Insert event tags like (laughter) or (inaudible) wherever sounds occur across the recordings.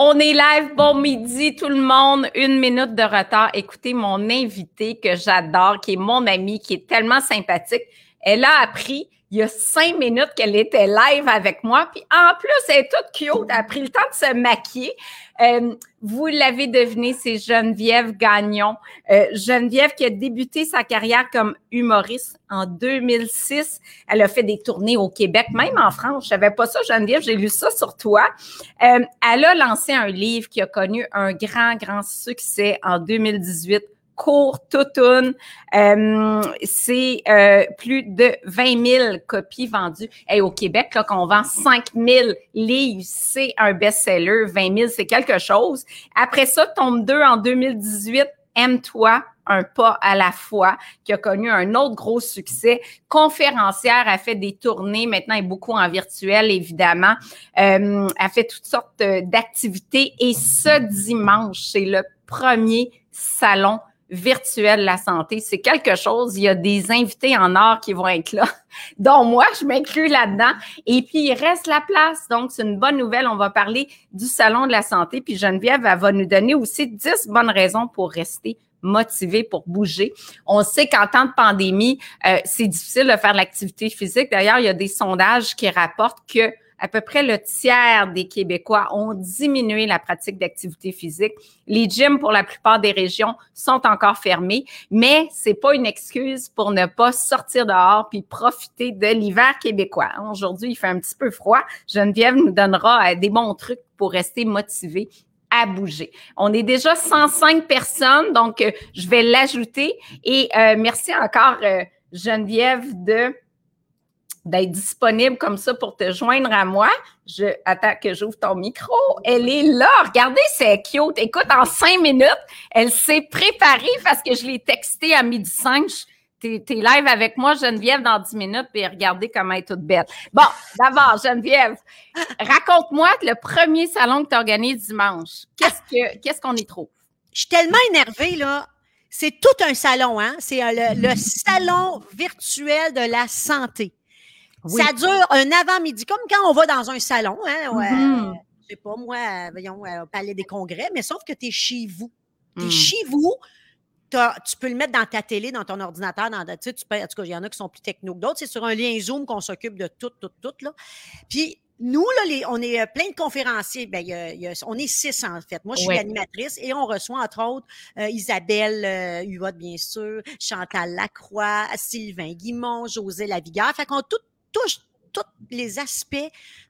On est live, bon midi tout le monde, une minute de retard. Écoutez, mon invité que j'adore, qui est mon ami, qui est tellement sympathique, elle a appris il y a cinq minutes qu'elle était live avec moi. Puis en plus, elle est toute cute. Elle a pris le temps de se maquiller. Euh, vous l'avez deviné, c'est Geneviève Gagnon. Euh, Geneviève qui a débuté sa carrière comme humoriste en 2006. Elle a fait des tournées au Québec, même en France. Je savais pas ça, Geneviève, j'ai lu ça sur toi. Euh, elle a lancé un livre qui a connu un grand, grand succès en 2018 court toutoune. Euh, c'est euh, plus de 20 000 copies vendues. Et au Québec, là, qu'on vend 5 000 livres, c'est un best-seller. 20 000, c'est quelque chose. Après ça, tombe 2 en 2018, Aime-toi, un pas à la fois, qui a connu un autre gros succès. Conférencière, a fait des tournées, maintenant est beaucoup en virtuel, évidemment. Euh, a fait toutes sortes d'activités. Et ce dimanche, c'est le premier salon virtuel la santé. C'est quelque chose. Il y a des invités en or qui vont être là, (laughs) dont moi, je m'inclus là-dedans. Et puis, il reste la place. Donc, c'est une bonne nouvelle. On va parler du Salon de la santé. Puis, Geneviève, elle va nous donner aussi 10 bonnes raisons pour rester motivé pour bouger. On sait qu'en temps de pandémie, euh, c'est difficile de faire l'activité physique. D'ailleurs, il y a des sondages qui rapportent que à peu près le tiers des Québécois ont diminué la pratique d'activité physique. Les gyms, pour la plupart des régions, sont encore fermés, mais c'est pas une excuse pour ne pas sortir dehors puis profiter de l'hiver québécois. Aujourd'hui, il fait un petit peu froid. Geneviève nous donnera euh, des bons trucs pour rester motivé à bouger. On est déjà 105 personnes, donc euh, je vais l'ajouter. Et euh, merci encore, Geneviève, de d'être disponible comme ça pour te joindre à moi. Je attends que j'ouvre ton micro. Elle est là. Regardez, c'est cute. Écoute, en cinq minutes, elle s'est préparée parce que je l'ai texté à midi 5. T'es es live avec moi, Geneviève, dans dix minutes, puis regardez comment elle est toute belle. Bon, d'abord, Geneviève, raconte-moi le premier salon que tu organises dimanche. Qu'est-ce que qu'est-ce qu'on y trouve? Je suis tellement énervée, là. C'est tout un salon, hein? C'est euh, le, le salon virtuel de la santé. Ça dure un avant-midi, comme quand on va dans un salon, hein, ouais, mm-hmm. je sais pas, moi, voyons, au Palais des Congrès, mais sauf que tu es chez vous. Tu es mm. chez vous, tu peux le mettre dans ta télé, dans ton ordinateur, dans, tu sais, tu peux, en tout cas, il y en a qui sont plus techno que d'autres. C'est sur un lien Zoom qu'on s'occupe de tout, tout, tout. Là. Puis, nous, là, les, on est euh, plein de conférenciers. Ben, y a, y a, on est six, en fait. Moi, je suis animatrice et on reçoit, entre autres, euh, Isabelle euh, Huot, bien sûr, Chantal Lacroix, Sylvain Guimont, José Lavigueur. Fait qu'on tout touche tous les aspects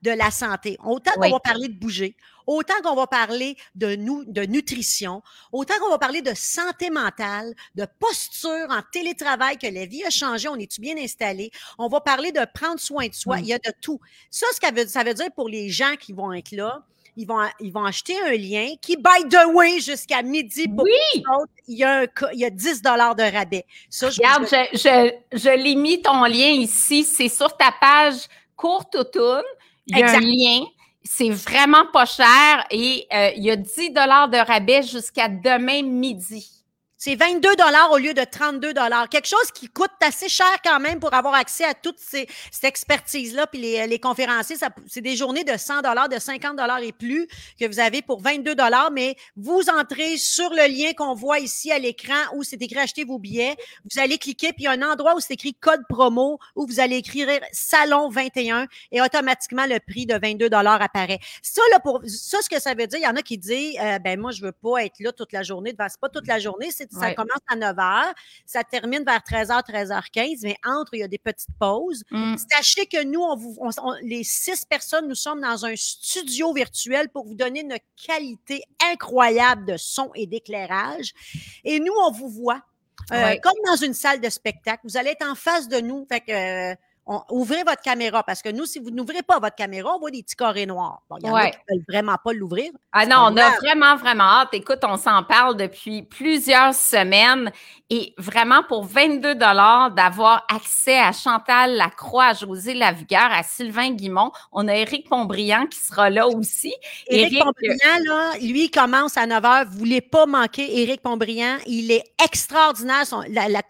de la santé. Autant qu'on va parler de bouger, autant qu'on va parler de nous, de nutrition, autant qu'on va parler de santé mentale, de posture en télétravail, que la vie a changé, on est-tu bien installé? On va parler de prendre soin de soi. Il y a de tout. Ça, ce que ça veut dire pour les gens qui vont être là, ils vont, ils vont acheter un lien qui, by the way, jusqu'à midi pour oui. autres, il y a, un, il y a 10 de rabais. Ça, je Regarde, je, je, je l'ai mis ton lien ici. C'est sur ta page courte automne. Il y a un lien. C'est vraiment pas cher et euh, il y a 10 de rabais jusqu'à demain midi. C'est 22 dollars au lieu de 32 dollars. Quelque chose qui coûte assez cher quand même pour avoir accès à toute ces, cette expertise-là. Puis les, les conférenciers, c'est des journées de 100 dollars, de 50 dollars et plus que vous avez pour 22 dollars. Mais vous entrez sur le lien qu'on voit ici à l'écran où c'est écrit acheter vos billets. Vous allez cliquer puis il y a un endroit où c'est écrit code promo où vous allez écrire salon 21 et automatiquement le prix de 22 dollars apparaît. Ça là pour ça ce que ça veut dire, il y en a qui disent euh, ben moi je veux pas être là toute la journée. C'est pas toute la journée, c'est ça commence à 9 h, ça termine vers 13 h, 13 h 15, mais entre, il y a des petites pauses. Mm. Sachez que nous, on les six personnes, nous sommes dans un studio virtuel pour vous donner une qualité incroyable de son et d'éclairage. Et nous, on vous voit. Euh, comme dans une salle de spectacle, vous allez être en face de nous. Fait que, euh, ouvrez votre caméra parce que nous, si vous n'ouvrez pas votre caméra, on voit des petits carrés noirs. Bon, il y en a qui ne veulent vraiment pas l'ouvrir. Ah non, on a vraiment, vraiment hâte. Écoute, on s'en parle depuis plusieurs semaines et vraiment pour 22 d'avoir accès à Chantal Lacroix, à José Lavigueur, à Sylvain Guimont. On a Éric Pombriand qui sera là aussi. Éric Pombriand, là, lui, commence à 9 h. Vous voulez pas manquer Éric Pombriand. Il est extraordinaire. la,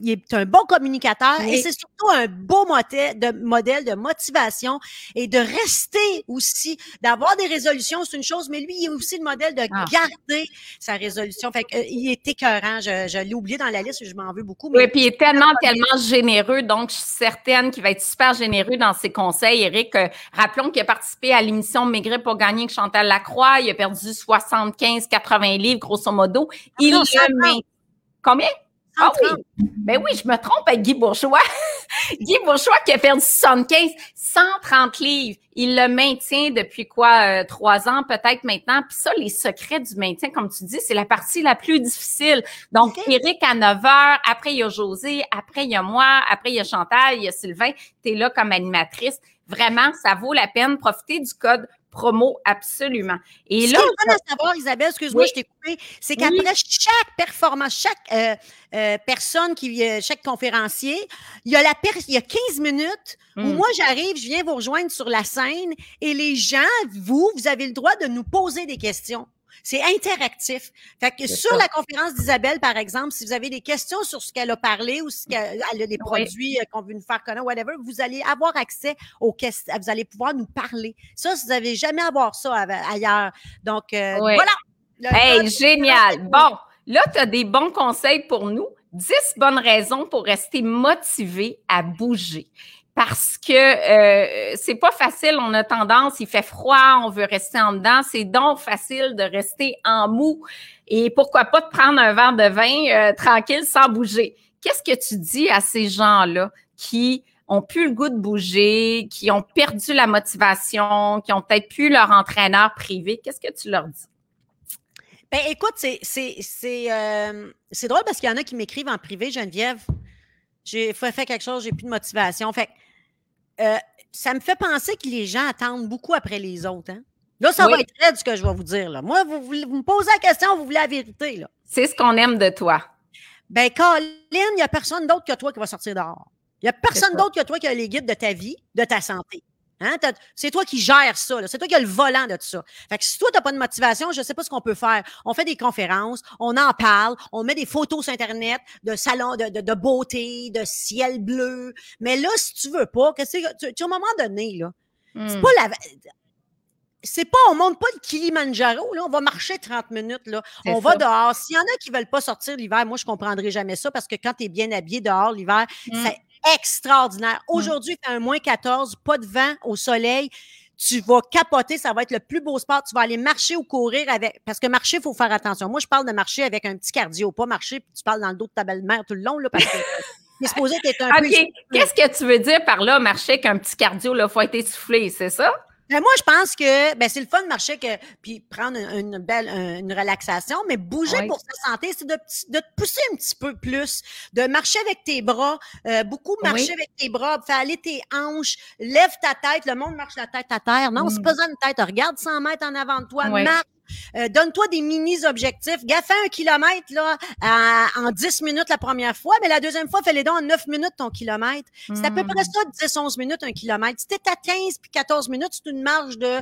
il est un bon communicateur et c'est surtout un beau moteur de modèle de motivation et de rester aussi, d'avoir des résolutions, c'est une chose, mais lui, il est aussi le modèle de ah. garder sa résolution. Fait que, euh, il est écœurant. Je, je l'ai oublié dans la liste, je m'en veux beaucoup. oui, puis il est tellement, tellement généreux. Donc, je suis certaine qu'il va être super généreux dans ses conseils. Eric, euh, rappelons qu'il a participé à l'émission Maigrir pour gagner avec Chantal Lacroix. Il a perdu 75, 80 livres, grosso modo. Il non, Combien? Ah oui. Ben oui, je me trompe avec Guy Bourgeois. (laughs) Guy Bourgeois qui a perdu 75, 130 livres. Il le maintient depuis quoi? Euh, trois ans peut-être maintenant. Puis ça, les secrets du maintien, comme tu dis, c'est la partie la plus difficile. Donc, Eric à 9 heures, après il y a José, après il y a moi, après il y a Chantal, il y a Sylvain. Tu es là comme animatrice. Vraiment, ça vaut la peine. Profiter du code promo, absolument. Et Ce là, qui est savoir, Isabelle, excuse-moi, je t'ai coupé, c'est qu'après chaque performance, chaque euh, euh, personne qui, euh, chaque conférencier, il y a la il y a 15 minutes où hmm. moi j'arrive, je viens vous rejoindre sur la scène et les gens, vous, vous avez le droit de nous poser des questions. C'est interactif. Fait que sur la conférence d'Isabelle, par exemple, si vous avez des questions sur ce qu'elle a parlé ou ce qu'elle a des produits euh, qu'on veut nous faire connaître, whatever, vous allez avoir accès aux questions. Vous allez pouvoir nous parler. Ça, vous n'avez jamais à voir ça ailleurs. Donc, euh, voilà. Hey, génial. Bon, là, tu as des bons conseils pour nous. 10 bonnes raisons pour rester motivé à bouger parce que euh, c'est pas facile, on a tendance, il fait froid, on veut rester en dedans, c'est donc facile de rester en mou et pourquoi pas de prendre un verre de vin euh, tranquille sans bouger. Qu'est-ce que tu dis à ces gens-là qui ont plus le goût de bouger, qui ont perdu la motivation, qui ont peut-être plus leur entraîneur privé? Qu'est-ce que tu leur dis? Ben écoute, c'est c'est euh, drôle parce qu'il y en a qui m'écrivent en privé, Geneviève. J'ai fait quelque chose, j'ai plus de motivation. Fait euh, ça me fait penser que les gens attendent beaucoup après les autres. Hein. Là, ça va être très ce que je vais vous dire. Là. Moi, vous, me posez la question, vous voulez la vérité. C'est ce qu'on aime de toi. Ben, Colin, il n'y a personne d'autre que toi qui va sortir dehors. Il n'y a personne d'autre que toi qui a les guides de ta vie, de ta santé. Hein? C'est toi qui gères ça. C'est toi qui as le volant de tout ça. Fait que si toi, tu n'as pas de motivation, je ne sais pas ce qu'on peut faire. On fait des conférences, on en parle, on met des photos sur Internet de salons de, de, beauté, de ciel bleu. Mais là, si tu veux pas, que c'est, tu, à un moment donné, là, c'est hmm. pas la. C'est pas, on monte pas le Kilimanjaro, là, on va marcher 30 minutes, là. On va dehors. S'il y en a qui veulent pas sortir l'hiver, moi, je comprendrai jamais ça parce que quand tu es bien habillé dehors l'hiver, hmm. c'est extraordinaire. Aujourd'hui, il fait un moins 14, pas de vent au soleil. Tu vas capoter, ça va être le plus beau sport. Tu vas aller marcher ou courir avec. Parce que marcher, il faut faire attention. Moi, je parle de marcher avec un petit cardio, pas marcher, puis tu parles dans le dos de ta belle-mère tout le long, là, parce que. (laughs) Supposé être un peu. Qu'est-ce que tu veux dire par là, marcher avec un petit cardio, il faut être essoufflé, c'est ça? Ben, moi, je pense que ben, c'est le fun de marcher que, puis prendre une, belle une relaxation, mais bouger pour sa santé, c'est de, de, te pousser un petit peu plus, de marcher avec tes bras, euh, beaucoup marcher avec tes bras, faire aller tes hanches, lève ta tête, le monde marche la tête à terre. Non, c'est mm. pas ça une tête, regarde 100 mètres en avant de toi, marche euh, donne-toi des mini-objectifs. Gaffe un kilomètre là, en 10 minutes la première fois, mais la deuxième fois, fais-les donc en 9 minutes ton kilomètre. C'est à peu près hmm. ça, 10-11 minutes un kilomètre. Si t'es à 15 puis 14 minutes, c'est une marge de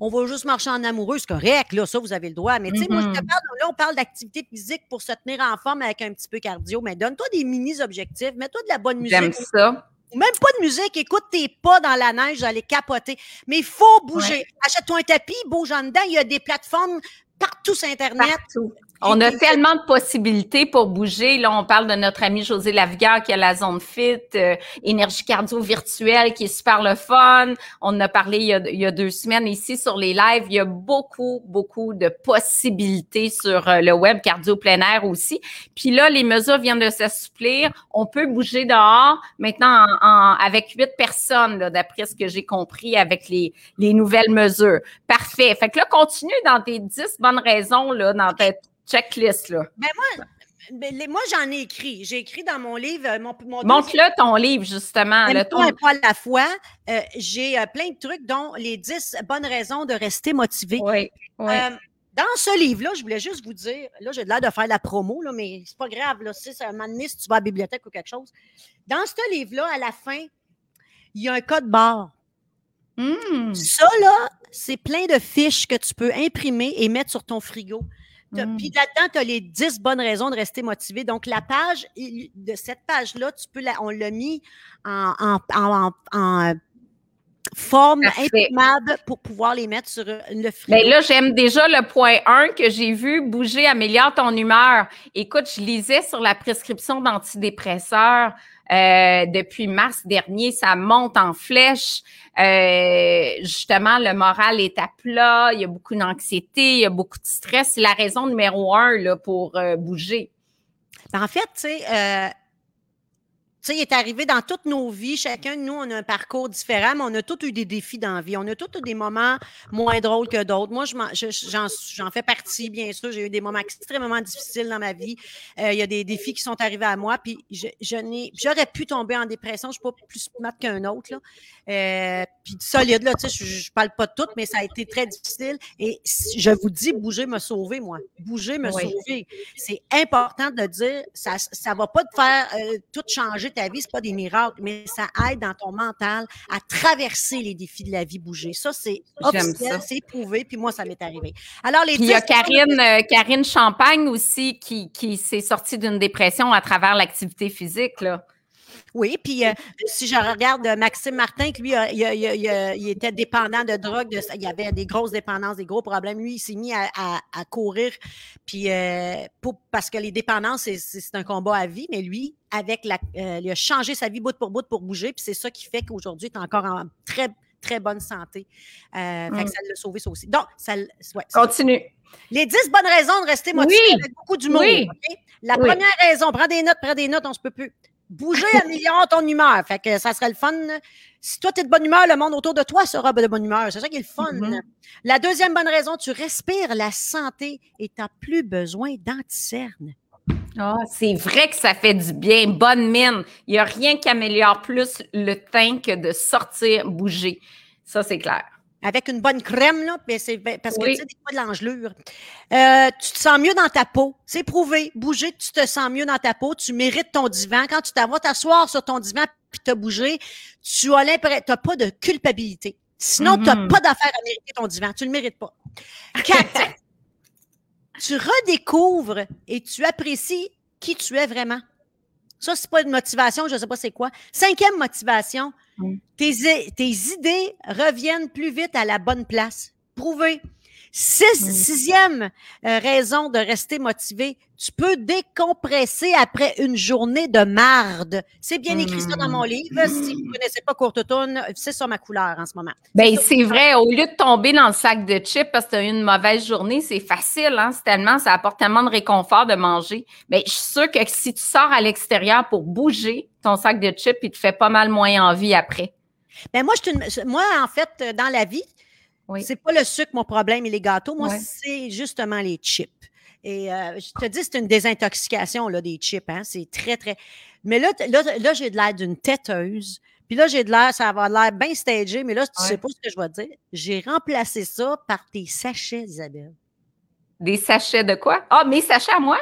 on va juste marcher en amoureux, c'est correct, là, ça, vous avez le droit. Mais tu sais, moi, je te mm-hmm. parle, là, on parle d'activité physique pour se tenir en forme avec un petit peu cardio, mais donne-toi des mini-objectifs, mets-toi de la bonne musique. J'aime ça même pas de musique, écoute tes pas dans la neige, j'allais capoter. Mais il faut bouger. Achète-toi un tapis, bouge en dedans. Il y a des plateformes partout sur Internet. Partout. On a tellement de possibilités pour bouger. Là, on parle de notre ami José Lavigueur qui a la zone fit, euh, énergie cardio virtuelle qui est super le fun. On en a parlé il y a, deux semaines ici sur les lives. Il y a beaucoup, beaucoup de possibilités sur euh, le web cardio plein air aussi. Puis là, les mesures viennent de s'assouplir. On peut bouger dehors maintenant en, avec huit personnes, d'après ce que j'ai compris avec les, les nouvelles mesures. Parfait. Fait que là, continue dans tes dix bonnes raisons, là, dans ta checklist, là. Ben moi, ben, moi, j'en ai écrit. J'ai écrit dans mon livre. Euh, mon, Montre-le ton livre, justement. Le ton... un pas à la fois. Euh, j'ai euh, plein de trucs, dont les 10 bonnes raisons de rester motivé. Oui. dans ce livre-là, je voulais juste vous dire, là, j'ai l'air de faire la promo, là, mais c'est pas grave, là, si un moment donné, si tu vas à la bibliothèque ou quelque chose. Dans ce livre-là, à la fin, il y a un code barre. Mmh. Ça, là, c'est plein de fiches que tu peux imprimer et mettre sur ton frigo. Mm. Puis là-dedans, tu as les 10 bonnes raisons de rester motivé. Donc, la page, de cette page-là, tu peux on l'a mis en, en, forme imprimable pour pouvoir les mettre sur euh, le frigo. Mais là, j'aime déjà le point 1 que j'ai vu, bouger améliore ton humeur. Écoute, je lisais sur la prescription d'antidépresseurs euh, depuis mars dernier, ça monte en flèche. Euh, justement, le moral est à plat, il y a beaucoup d'anxiété, il y a beaucoup de stress. C'est la raison numéro un là, pour euh, bouger. Ben, en fait, tu sais, sais, il est arrivé dans toutes nos vies. Chacun de nous, on a un parcours différent, mais on a tous eu des défis dans la vie. On a tous eu des moments moins drôles que d'autres. Moi, j'en fais partie, bien sûr. J'ai eu des moments extrêmement difficiles dans ma vie. Euh, il y a des défis qui sont arrivés à moi, puis je, j'aurais pu tomber en dépression. Je ne suis pas plus smart qu'un autre. Là. Euh, puis solide, là, tu sais, je, ne parle pas de tout, mais ça a été très difficile. Et je vous dis, bouger me sauver, moi. Bouger me sauver. C'est important de dire, ça ne va pas te faire euh, tout changer ta vie, c'est pas des miracles, mais ça aide dans ton mental à traverser les défis de la vie, bouger. Ça, c'est officiel, c'est prouvé, puis moi, ça m'est arrivé. Alors, les puis il y a Karine, euh, Karine Champagne aussi qui, qui s'est sortie d'une dépression à travers l'activité physique, là. Oui, puis euh, si je regarde euh, Maxime Martin, lui, il, était dépendant de drogue, il y avait des grosses dépendances, des gros problèmes. Lui, il s'est mis à, courir, puis euh, parce que les dépendances, c'est un combat à vie, mais lui, avec la, il a changé sa vie bout pour bout pour bouger, puis c'est ça qui fait qu'aujourd'hui, il est encore en très, très bonne santé. Fait que mmh. ça l'a sauvé, ça aussi. Donc, ça, Continue. Les dix bonnes raisons de rester motivé avec beaucoup d'humour. Oui. La première raison, prends des notes, prends des notes, on se peut plus. Bouger améliore ton humeur. Fait que ça serait le fun. Si toi, tu es de bonne humeur, le monde autour de toi sera de bonne humeur. C'est ça qui est le fun. Mm-hmm. La deuxième bonne raison, tu respires la santé et tu n'as plus besoin d'anticerne. Ah, c'est vrai que ça fait du bien. Bonne mine. Il n'y a rien qui améliore plus le teint que de sortir, bouger. Ça, c'est clair. Avec une bonne crème, là, c'est parce que tu sais, fois de l'engelure. Euh, tu te sens mieux dans ta peau. C'est prouvé. Bouger, tu te sens mieux dans ta peau. Tu mérites ton divan. Quand tu vas t'asseoir sur ton divan puis t'as bougé, tu as l'impression, t'as pas de culpabilité. Sinon, tu n'as pas d'affaire à mériter ton divan. Tu le mérites pas. Quatre, (laughs) tu redécouvres et tu apprécies qui tu es vraiment. Ça, c'est pas une motivation, je sais pas c'est quoi. Cinquième motivation, mm. Tes, tes idées reviennent plus vite à la bonne place. Prouvé. Six, sixième euh, raison de rester motivé, tu peux décompresser après une journée de marde. C'est bien écrit ça dans mon hmm. livre. Si vous ne connaissez pas Courte c'est ça ma couleur en ce moment. Bien, c'est vrai. Au lieu de tomber dans le sac de chips parce que tu as eu une mauvaise journée, c'est facile. Hein? C'est tellement, ça apporte tellement de réconfort de manger. Mais je suis sûre que si tu sors à l'extérieur pour bouger, ton sac de chips, il te fait pas mal moins envie après. Ben moi, je moi, en fait, dans la vie, c'est pas le sucre, mon problème, et les gâteaux. Moi, c'est justement les chips. Et euh, je te dis, c'est une désintoxication là, des chips. Hein? C'est très, très. Mais là, là, j'ai de l'air d'une têteuse. Puis là, j'ai de l'air, ça va l'air bien stagé, mais là, tu sais pas ce que je vais dire. J'ai remplacé ça par tes sachets, Isabelle. Des sachets de quoi? Ah, mes sachets à moi?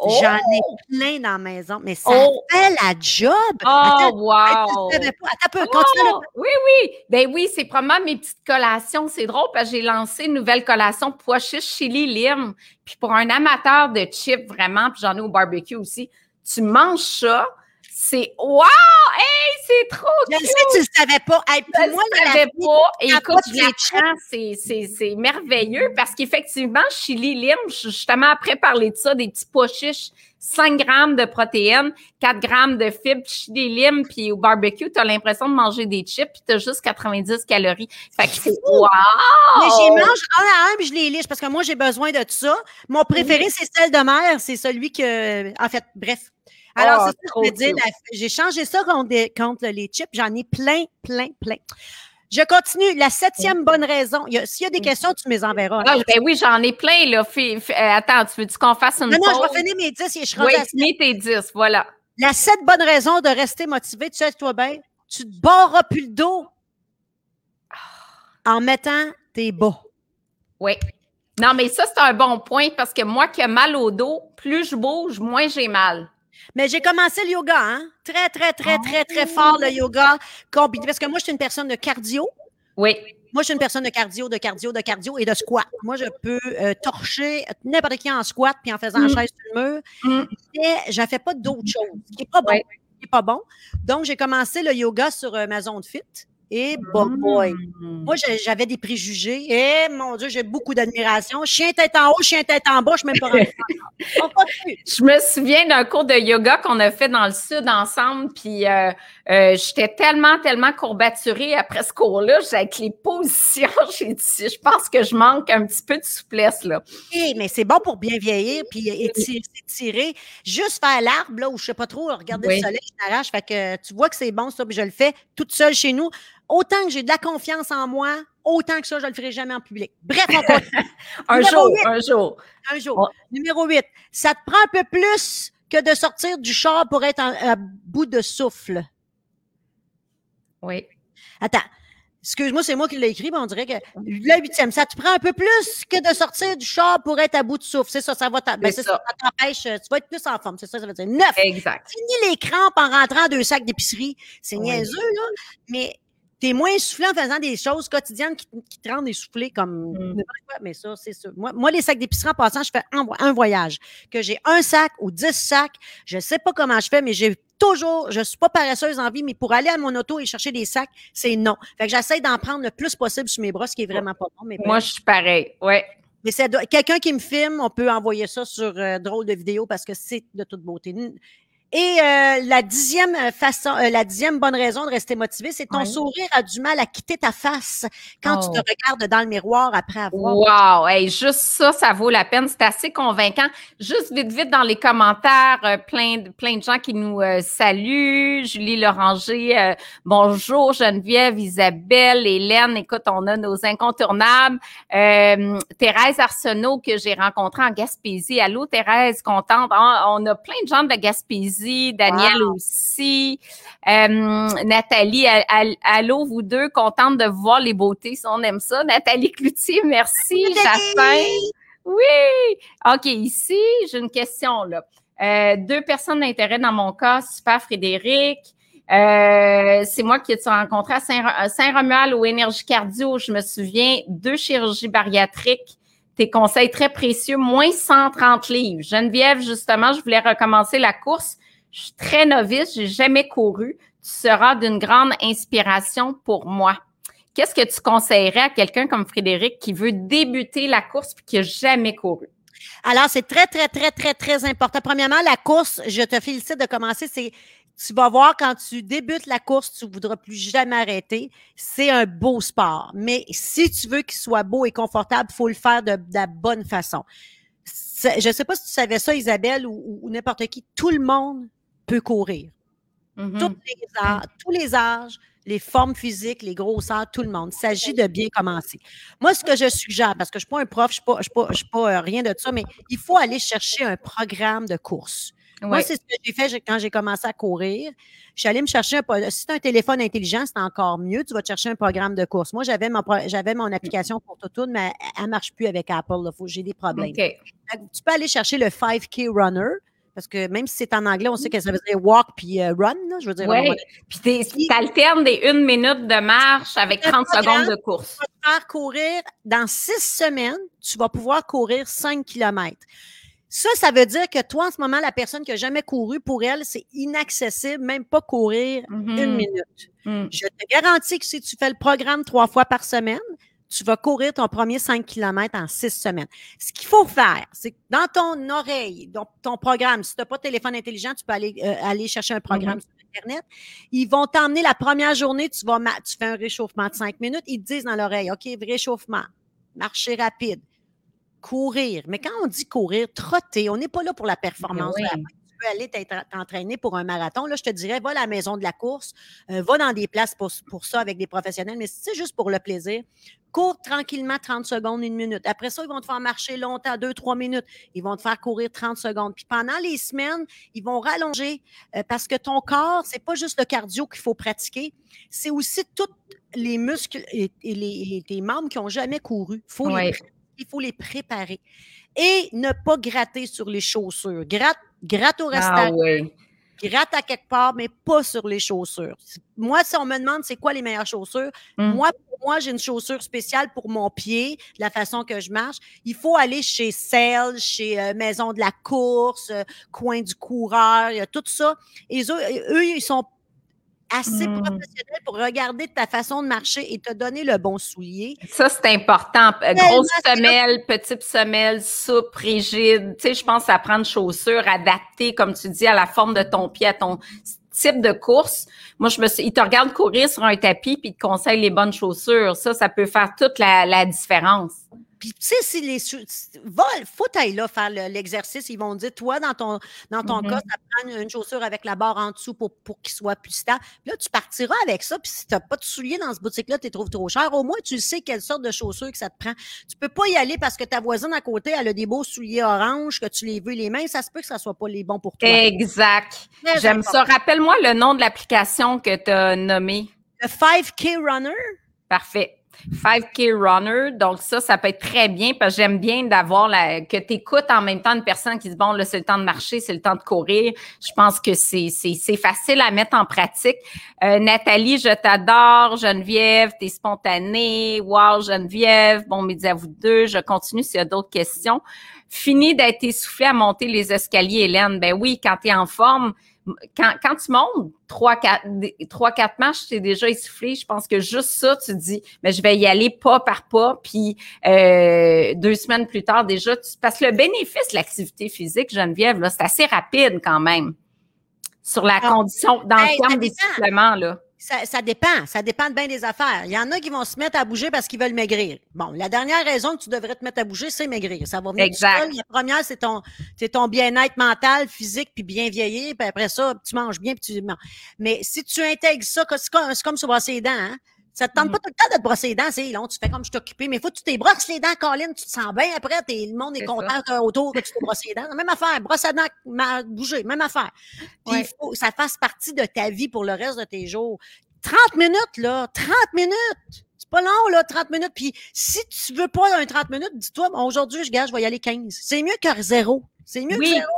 J'en ai oh! plein dans la maison, mais ça oh! fait la job. Oh, wow! Attends, oh! Oui, oui. Ben oui, c'est probablement mes petites collations. C'est drôle parce que j'ai lancé une nouvelle collation pois chili, lime. Puis pour un amateur de chips, vraiment, puis j'en ai au barbecue aussi, tu manges ça, c'est wow! Hey, c'est trop Je sais, tu ne savais pas. je moi, ne savais pas. écoute, je c'est merveilleux parce qu'effectivement, chili lime, justement après parler de ça, des petits pois chiches, 5 grammes de protéines, 4 grammes de fibres, chili lime, puis au barbecue, tu as l'impression de manger des chips, puis tu as juste 90 calories. Fait que c'est wow! Mais j'y mange un à un, puis je les liche parce que moi, j'ai besoin de ça. Mon préféré, c'est celle de mer. C'est celui que, en fait, bref, alors, ah, c'est ça que je veux dire. J'ai changé ça contre, les chips. J'en ai plein, plein, plein. Je continue. La septième bonne raison. S'il y a des questions, tu me les enverras. Ah, ben oui, j'en ai plein. Là. Euh, attends, tu veux-tu qu'on fasse une Non, non, je vais finir mes 10 et je Oui, finis tes 10, voilà. La sept bonne raison de rester motivé, tu sais, toi bien, tu te barres plus le dos en mettant tes bas. Oui. Non, mais ça, c'est un bon point parce que moi qui ai mal au dos, plus je bouge, moins j'ai mal. Mais j'ai commencé le yoga, hein? Très, très, très, très, très fort le yoga combiné. Parce que moi, je suis une personne de cardio. Oui. Moi, je suis une personne de cardio, de cardio, de cardio et de squat. Moi, je peux euh, torcher n'importe qui en squat puis en faisant la chaise sur le mur. Mais je ne fais pas d'autres choses, ce qui n'est pas bon. pas bon. Donc, j'ai commencé le yoga sur euh, ma zone fit. Et bon boy. Mmh. Moi, j'avais des préjugés. Et mon Dieu, j'ai beaucoup d'admiration. Chien tête en haut, chien tête en bas, je suis même pas (laughs) Je me souviens d'un cours de yoga qu'on a fait dans le sud ensemble, puis euh, euh, j'étais tellement, tellement courbaturée après ce cours-là, avec les positions, (laughs) j'ai dit, je pense que je manque un petit peu de souplesse, là. Eh, mais c'est bon pour bien vieillir, puis étirer, juste faire l'arbre, là, où je sais pas trop, regarder le soleil, je t'arrache, fait que tu vois que c'est bon, ça, puis je le fais toute seule chez nous autant que j'ai de la confiance en moi, autant que ça, je ne le ferai jamais en public. Bref, on (laughs) un, jour, un jour, un jour. Numéro 8. Ça te prend un peu plus que de sortir du char pour être à bout de souffle. Oui. Attends. Excuse-moi, c'est moi qui l'ai écrit, mais on dirait que le huitième, ça te prend un peu plus que de sortir du char pour être à bout de souffle. C'est ça, ça va ben, ça. t'empêche, tu vas être plus en forme. C'est ça, ça veut dire. Neuf. Exact. Fini les crampes en rentrant deux sacs d'épicerie. C'est niaiseux, là. Mais tu es moins essoufflé en faisant des choses quotidiennes qui, te rendent essoufflé comme mmh. mais ça, c'est ça. Moi, les sacs d'épicerie en passant, je fais un, voyage. Que j'ai un sac ou dix sacs, je ne sais pas comment je fais, mais j'ai toujours, je ne suis pas paresseuse en vie, mais pour aller à mon auto et chercher des sacs, c'est non. Fait que j'essaie d'en prendre le plus possible sur mes bras, ce qui est vraiment pas bon. Mais Moi, je suis pareil, ouais. Mais c'est quelqu'un qui me filme, on peut envoyer ça sur euh, drôle de vidéo parce que c'est de toute beauté. Et euh, la dixième façon, euh, la dixième bonne raison de rester motivé, c'est ton sourire a du mal à quitter ta face quand tu te oh. regardes dans le miroir après avoir. Wow, hey, juste ça, ça vaut la peine. C'est assez convaincant. Juste vite, vite dans les commentaires, euh, plein, de, plein de gens qui nous saluent. Julie Loranger, bonjour Geneviève, Isabelle, Hélène. Écoute, on a nos incontournables. Thérèse Arsenault que j'ai rencontrée en Gaspésie. Allô Thérèse, contente. Ah, on a plein de gens de Gaspésie Daniel aussi, Nathalie, allô vous deux, contente de voir les beautés, si on aime ça. Nathalie Cloutier, merci. Jacinthe. Oui. OK, ici, j'ai une question là. Deux personnes d'intérêt dans mon cas, super Frédéric. C'est moi qui ai rencontré à Saint-Romuald au Énergie Cardio. Je me souviens, deux chirurgies bariatriques tes conseils très précieux, moins 130 livres. Geneviève, justement, je voulais recommencer la course. Je suis très novice, j'ai jamais couru. Tu seras d'une grande inspiration pour moi. Qu'est-ce que tu conseillerais à quelqu'un comme Frédéric qui veut débuter la course et qui n'a jamais couru? Alors, c'est très, très, très, très, très important. Premièrement, la course, je te félicite de commencer. C'est tu vas voir quand tu débutes la course, tu ne voudras plus jamais arrêter. C'est un beau sport. Mais si tu veux qu'il soit beau et confortable, il faut le faire de, la bonne façon. Je ne sais pas si tu savais ça, Isabelle, ou, n'importe qui. Tout le monde peut courir. Mm-hmm. les âges, tous les âges, les formes physiques, les grosseurs, tout le monde. Il s'agit de bien commencer. Moi, ce que je suggère, parce que je ne suis pas un prof, je ne suis pas, suis pas euh, rien de ça, mais il faut aller chercher un programme de course. Moi, c'est ce que j'ai fait quand j'ai commencé à courir. Je suis allée me chercher un. Si tu as un téléphone intelligent, c'est encore mieux. Tu vas te chercher un programme de course. Moi, j'avais mon, j'avais mon application pour tout, mais elle ne marche plus avec Apple. J'ai des problèmes. Tu peux aller chercher le 5K Runner. Parce que même si c'est en anglais, on sait que ça veut dire walk puis euh, run. je veux dire. Oui. Puis tu alternes des une minute de marche avec 30 secondes de course. Tu vas te faire courir dans six semaines, tu vas pouvoir courir 5 km. Ça, ça veut dire que toi, en ce moment, la personne qui n'a jamais couru, pour elle, c'est inaccessible, même pas courir une mm-hmm. minute. Mm. Je te garantis que si tu fais le programme trois fois par semaine, tu vas courir ton premier 5 km en six semaines. Ce qu'il faut faire, c'est que dans ton oreille, dans ton programme, si tu n'as pas de téléphone intelligent, tu peux aller, euh, aller chercher un programme mm-hmm. sur Internet. Ils vont t'emmener la première journée, tu vas tu fais un réchauffement de 5 minutes, ils te disent dans l'oreille, OK, réchauffement, marcher rapide, courir. Mais quand on dit courir, trotter, on n'est pas là pour la performance. Tu peux aller t'entraîner pour un marathon. Là, je te dirais, va à la maison de la course, euh, va dans des places pour, pour, ça avec des professionnels. Mais si c'est juste pour le plaisir, cours tranquillement 30 secondes, une minute. Après ça, ils vont te faire marcher longtemps, deux, trois minutes. Ils vont te faire courir 30 secondes. Puis pendant les semaines, ils vont rallonger euh, parce que ton corps, c'est pas juste le cardio qu'il faut pratiquer, c'est aussi tous les muscles et, les, membres qui n'ont jamais couru. Les il faut les préparer. Et ne pas gratter sur les chaussures. Gratte, gratte au ah restaurant. gratte à quelque part, mais pas sur les chaussures. Moi, si on me demande c'est quoi les meilleures chaussures, Mm. moi, pour moi, j'ai une chaussure spéciale pour mon pied, de la façon que je marche. Il faut aller chez Cell, chez euh, Maison de la course, euh, Coin du coureur, il y a tout ça. Et eux, eux, ils sont assez Mm. professionnels pour regarder ta façon de marcher et te donner le bon soulier. Ça, c'est important. Euh, Grosse semelle, petite semelle, souple, rigide. Tu sais, je pense à prendre chaussures adaptées, comme tu dis, à la forme de ton pied, à ton type de course. Moi, je me suis, ils te regardent courir sur un tapis puis ils te conseillent les bonnes chaussures. Ça, ça peut faire toute la, la différence. Puis, tu sais, si les. Va, faut aller là faire le- l'exercice. Ils vont dire, toi, dans ton, dans ton Mhm. cas, ça prend une, une chaussure avec la barre en dessous pour, pour qu'il soit plus stable. Puis là, tu partiras avec ça. Puis si tu n'as pas de souliers dans ce boutique-là, tu les trouves trop cher. Au moins, tu sais quelle sorte de chaussures que ça te prend. Tu peux pas y aller parce que ta voisine à côté, elle a des beaux souliers oranges, que tu les veux les mains. Ça se peut que ça soit pas les bons pour toi. Exact. J'aime ça. Rappelle-moi le nom de l'application que tu as nommée. Le 5K Runner. Parfait. 5K Runner. Donc, ça, ça peut être très bien parce que j'aime bien d'avoir la, que tu écoutes en même temps une personne qui dit bon, là, c'est le temps de marcher, c'est le temps de courir. Je pense que c'est, c'est, c'est facile à mettre en pratique. Euh, Nathalie, je t'adore. Geneviève, t'es spontanée. Wow, Geneviève. Bon midi à vous deux. Je continue s'il y a d'autres questions. Fini d'être essoufflé à monter les escaliers, Hélène. Ben oui, quand tu es en forme, quand, quand tu montes trois, quatre, des- trois, quatre marches, tu es déjà essoufflé. Je pense que juste ça, tu dis, mais je vais y aller pas par pas. Puis euh, deux semaines plus tard, déjà, tu, parce que le bénéfice de l'activité physique, Geneviève, là, c'est assez rapide quand même. Sur la Ah. condition, dans Hey, le terme des suppléments, là. Ça, ça dépend. Ça dépend de bien des affaires. Il y en a qui vont se mettre à bouger parce qu'ils veulent maigrir. Bon, la dernière raison que tu devrais te mettre à bouger, c'est maigrir. Ça va venir Exact. seul. La première, c'est ton, c'est ton bien-être mental, physique, puis bien vieillir. Puis après ça, tu manges bien, puis tu manges. Mais si tu intègres ça, que c'est comme, c'est comme se brosser les dents, hein? Ça te tente Mhm. pas tout le temps de te brosser les dents, c'est long. Tu fais comme je suis occupé, mais faut que tu t'es brosses les dents, Colin, tu te sens bien après, t'es- le monde est, content que- autour que tu t'es brossé les dents. Même affaire, brosse à dents, ma- bouger, même affaire. Puis Ouais. il faut que ça fasse partie de ta vie pour le reste de tes jours. 30 minutes, là, 30 minutes. C'est pas long, là, 30 minutes. Puis si tu veux pas un 30 minutes, dis-toi, bon, aujourd'hui, je gage, je vais y aller 15. C'est mieux que zéro. C'est mieux Oui. que zéro.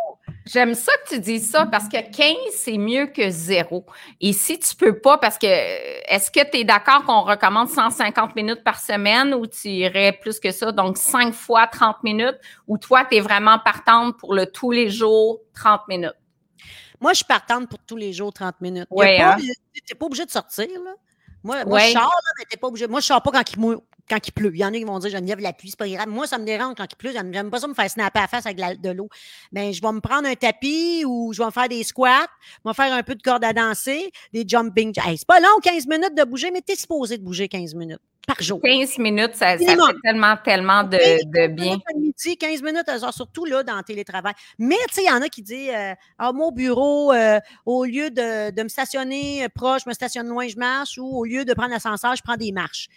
J'aime ça que tu dises ça parce que 15, c'est mieux que zéro. Et si tu peux pas, parce que est-ce que tu es d'accord qu'on recommande 150 minutes par semaine ou tu irais plus que ça, donc 5 fois 30 minutes, ou toi, tu es vraiment partante pour le tous les jours 30 minutes? Moi, je suis partante pour tous les jours 30 minutes. Tu Ouais, hein? n'es pas obligé de sortir, là. Moi, moi Ouais. je sors, là, mais t'es pas obligé. Moi, je sors pas quand il, mou- quand il pleut. Il y en a qui vont dire, Geneviève, la pluie, c'est pas grave. Moi, ça me dérange quand il pleut. J'aime pas ça me faire snapper à la face avec de la- de l'eau. Ben, je vais me prendre un tapis ou je vais me faire des squats, je vais me faire un peu de corde à danser, des jumping. Hey, c'est pas long, 15 minutes de bouger, mais tu es supposé de bouger 15 minutes par jour. 15 minutes, ça, fait tellement, tellement de, bien. minutes à midi, 15 minutes, alors, surtout là, dans le télétravail. Mais, tu sais, il y en a qui disent, euh, ah, au bureau, euh, au lieu de, de me stationner proche, je me stationne loin, je marche, ou au lieu de prendre l'ascenseur, je prends des marches.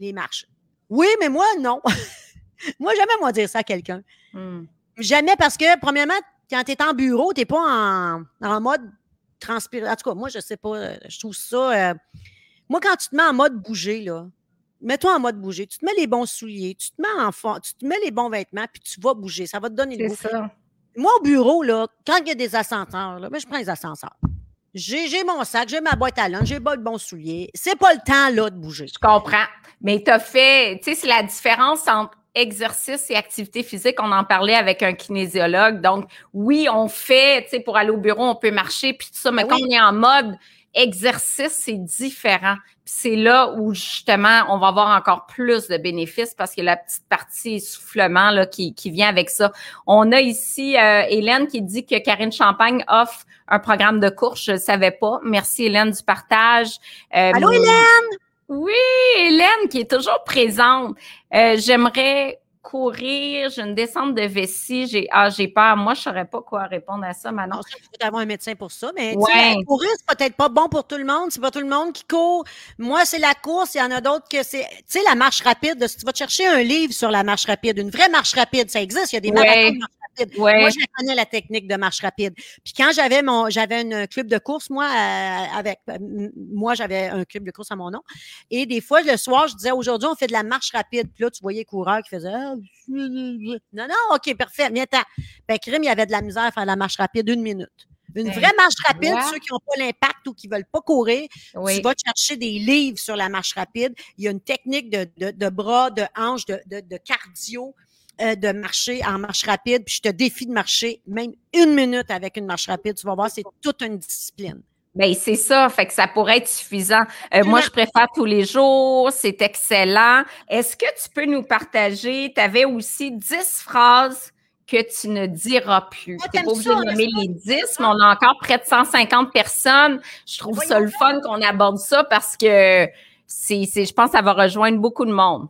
Des marches. Oui, mais moi, non. (laughs) moi, jamais, moi, dire ça à quelqu'un. Hmm. Jamais parce que, premièrement, quand tu es en bureau, tu n'es pas en, en mode transpirer. En tout cas, moi, je sais pas, euh, je trouve ça. euh, moi, quand tu te mets en mode bouger, là, mets-toi en mode bouger. Tu te mets les bons souliers, tu te mets en fond, tu te mets les bons vêtements, puis tu vas bouger. Ça va te donner le C'est goût. ça. Moi, au bureau, là, quand il y a des ascenseurs, là, ben, je prends les ascenseurs. J'ai mon sac, j'ai ma boîte à lunch, j'ai pas de bons souliers. C'est pas le temps, là, de bouger. Je comprends. Mais tu as fait, tu sais, c'est la différence entre exercice et activité physique. On en parlait avec un kinésiologue. Donc, oui, on fait, tu sais, pour aller au bureau, on peut marcher, puis tout ça. Mais Ben quand on est en mode exercice, c'est différent. Puis c'est là où, justement, on va avoir encore plus de bénéfices parce que la petite partie essoufflement là, qui, qui vient avec ça. On a ici euh, Hélène qui dit que Karine Champagne offre un programme de course. Je ne savais pas. Merci, Hélène, du partage. Euh, Allô, Hélène? oui, Hélène qui est toujours présente. Euh, J'aimerais courir, j'ai une descente de vessie, j'ai ah, j'ai peur. Moi, je saurais pas quoi répondre à ça, Manon. Il faut avoir un médecin pour ça. Mais Ouais. courir, c'est peut-être pas bon pour tout le monde. C'est pas tout le monde qui court. Moi, c'est la course. Il y en a d'autres que c'est. Tu sais, la marche rapide. Si tu vas te chercher un livre sur la marche rapide, une vraie marche rapide, ça existe. Il y a des Ouais. marathons de marche rapide. Ouais. Moi, je connais la technique de marche rapide. Puis quand j'avais mon, j'avais un club de course, moi, euh, avec, m- moi, j'avais un club de course à mon nom. Et des fois, le soir, je disais, aujourd'hui, on fait de la marche rapide. Puis là, tu voyais les coureurs qui faisaient, Ah, (laughs) non, non, OK, parfait, viens-t'en. Ben, crime, il y avait de la misère à faire la marche rapide une minute. Une Ben, vraie marche rapide, ceux qui n'ont pas l'impact ou qui ne veulent pas courir, Oui. tu vas te chercher des livres sur la marche rapide. Il y a une technique de, de, de bras, de hanches, de, de, de cardio, euh, de marcher en marche rapide. Puis je te défie de marcher même une minute avec une marche rapide. Tu vas voir, c'est toute une discipline. Ben, c'est ça, fait que ça pourrait être suffisant. Euh, moi, je préfère tous les jours, c'est excellent. Est-ce que tu peux nous partager, tu avais aussi 10 phrases que tu ne diras plus. Ah, Tu n'es pas obligé de n'est-ce nommer les 10, mais on a encore près de 150 personnes. Je trouve ça le fun qu'on aborde ça parce que c'est, je pense que ça va rejoindre beaucoup de monde.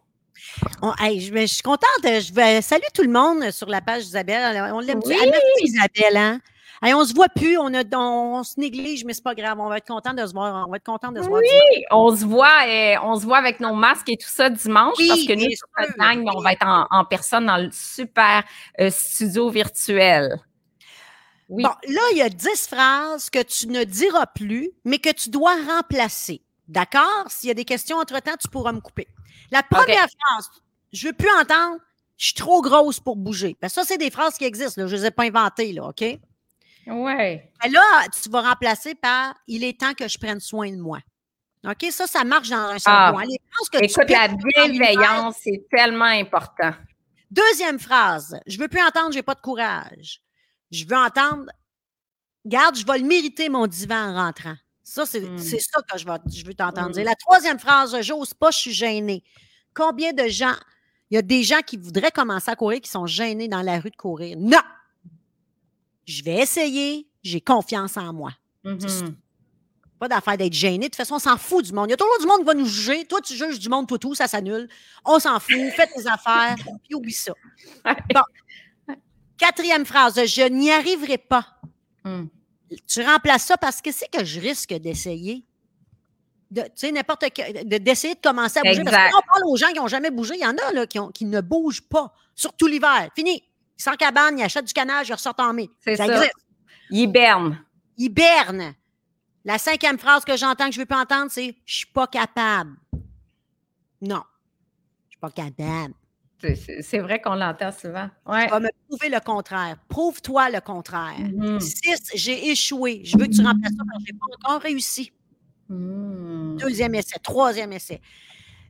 On- hey, je, je suis contente. Je vais saluer tout le monde sur la page d'Isabelle. On l'aime Oui. Isabelle, hein? Hey, on se voit plus, on, a, on, on se néglige, mais c'est pas grave. On va être content de se voir. On va être content de se voir. dimanche. Et on se voit, euh, on se voit avec nos masques et tout ça dimanche Oui, parce que nous, sur sûr. gang, on va être en, en personne dans le super euh, studio virtuel. Oui. Bon, là, il y a 10 phrases que tu ne diras plus, mais que tu dois remplacer. D'accord? S'il y a des questions entre-temps, tu pourras me couper. La première phrase, je veux plus entendre, je suis trop grosse pour bouger. Parce que ça, c'est des phrases qui existent, là. je ne les ai pas inventées, là, OK? Ouais. Mais là, tu vas remplacer par il est temps que je prenne soin de moi. OK? Ça, ça marche dans un Ah. tu Écoute, la bienveillance, c'est tellement important. Deuxième phrase, je veux plus entendre, j'ai pas de courage. Je veux entendre, garde, je vais le mériter mon divan en rentrant. Ça, c'est Hmm. ça que je, vais, je veux t'entendre Hmm. dire. La troisième phrase, j'ose pas, je suis gênée. Combien de gens, il y a des gens qui voudraient commencer à courir qui sont gênés dans la rue de courir? Non! Je vais essayer, j'ai confiance en moi. Mhm. Pas d'affaire d'être gêné. De toute façon, on s'en fout du monde. Il y a toujours du monde qui va nous juger. Toi, tu juges du monde, toi, tout, ça s'annule. On s'en fout. Fais tes affaires, puis oublie ça. Quatrième phrase, je n'y arriverai pas. Hmm. Tu remplaces ça parce que c'est que je risque d'essayer. De, tu sais, n'importe de- d'essayer de commencer à bouger. Parce que quand on parle aux gens qui n'ont jamais bougé, il y en a là, qui, ont- qui ne bougent pas, surtout l'hiver. Fini. Ils sont en cabane, ils achètent du canage, ils ressortent en mai. C'est ça. existe. Il hiberne. Hiberne. La cinquième phrase que j'entends que je ne veux pas entendre, c'est Je suis pas capable. Non. Je suis pas capable. C'est- vrai qu'on l'entend souvent. Ouais. Tu vas me prouver le contraire. Prouve-toi le contraire. Mhm. Six, j'ai échoué. Je veux que tu remplaces ça parce que je n'ai pas encore réussi. Mhm. Deuxième essai, troisième essai.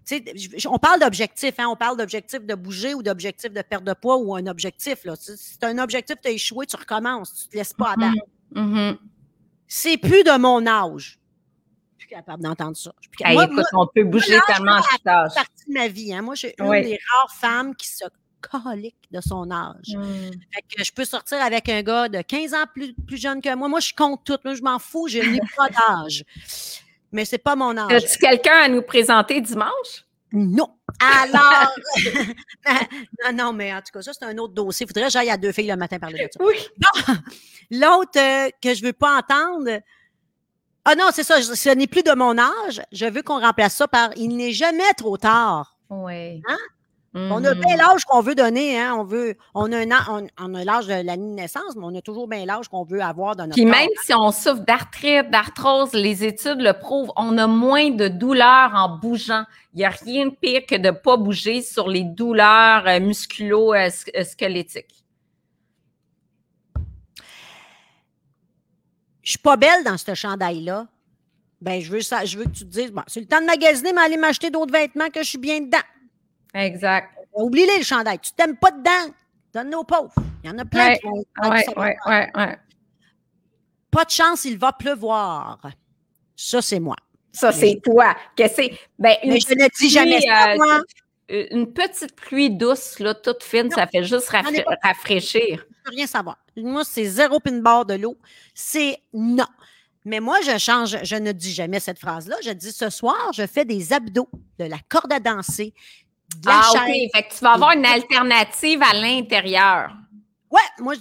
Tu on parle d'objectif, hein? on parle d'objectif de bouger ou d'objectif de perte de poids ou un objectif. Là. Si c'est un objectif, tu as échoué, tu recommences, tu ne te laisses pas abattre. Mhm. C'est plus de mon âge. Je suis plus capable d'entendre ça. Je suis plus Hey. Moi- écoute, moi, on peut bouger tellement c'est partie de ma vie. Hein. Moi, je suis une des rares femmes qui se colique de son âge. Fait que je peux sortir avec un gars de 15 ans plus, plus jeune que moi. Moi, je compte tout. Moi, je m'en fous. Je n'ai pas d'âge. Mais c'est pas mon âge. As-tu quelqu'un à nous présenter dimanche? Non. Alors, (laughs) non, non, mais en tout cas, ça, c'est un autre dossier. Il faudrait que j'aille à deux filles le matin parler de ça. Oui. L'autre euh, que je veux pas entendre. Ah non, c'est ça. Ce n'est plus de mon âge. Je veux qu'on remplace ça par il n'est jamais trop tard. Oui. Hein? On a bien l'âge qu'on veut donner, hein. On veut, on a on, on a l'âge de l'année de naissance, mais on a toujours bien l'âge qu'on veut avoir dans notre Puis corps. même si on souffre d'arthrite, d'arthrose, les études le prouvent, on a moins de douleurs en bougeant. Il n'y a rien de pire que de ne pas bouger sur les douleurs euh, musculo-squelettiques. Je suis pas belle dans ce chandail-là. Ben, je veux ça, je veux que tu te dises, bon, c'est le temps de magasiner, mais aller m'acheter d'autres vêtements que je suis bien dedans. Exact. Oublie-les, le chandail. Tu t'aimes pas dedans? Donne-nous aux pauvres. Il y en a plein Ouais, qui vont. Oui, qui sont- oui, oui, oui. Pas de chance, il va pleuvoir. Ça, c'est moi. Ça, c'est toi. Que c'est, ben, une Mais je ne dis jamais ça, euh, moi. euh, Une petite pluie douce, là, toute fine, ça fait juste rafra- rafraîchir. Je veux rien savoir. Moi, c'est zéro pin barre de l'eau. C'est non. Mais moi, je change, je ne dis jamais cette phrase-là. Je dis ce soir, je fais des abdos, de la corde à danser, de la Ah, OK. Fait que tu vas avoir une alternative à l'intérieur. Ouais, moi, je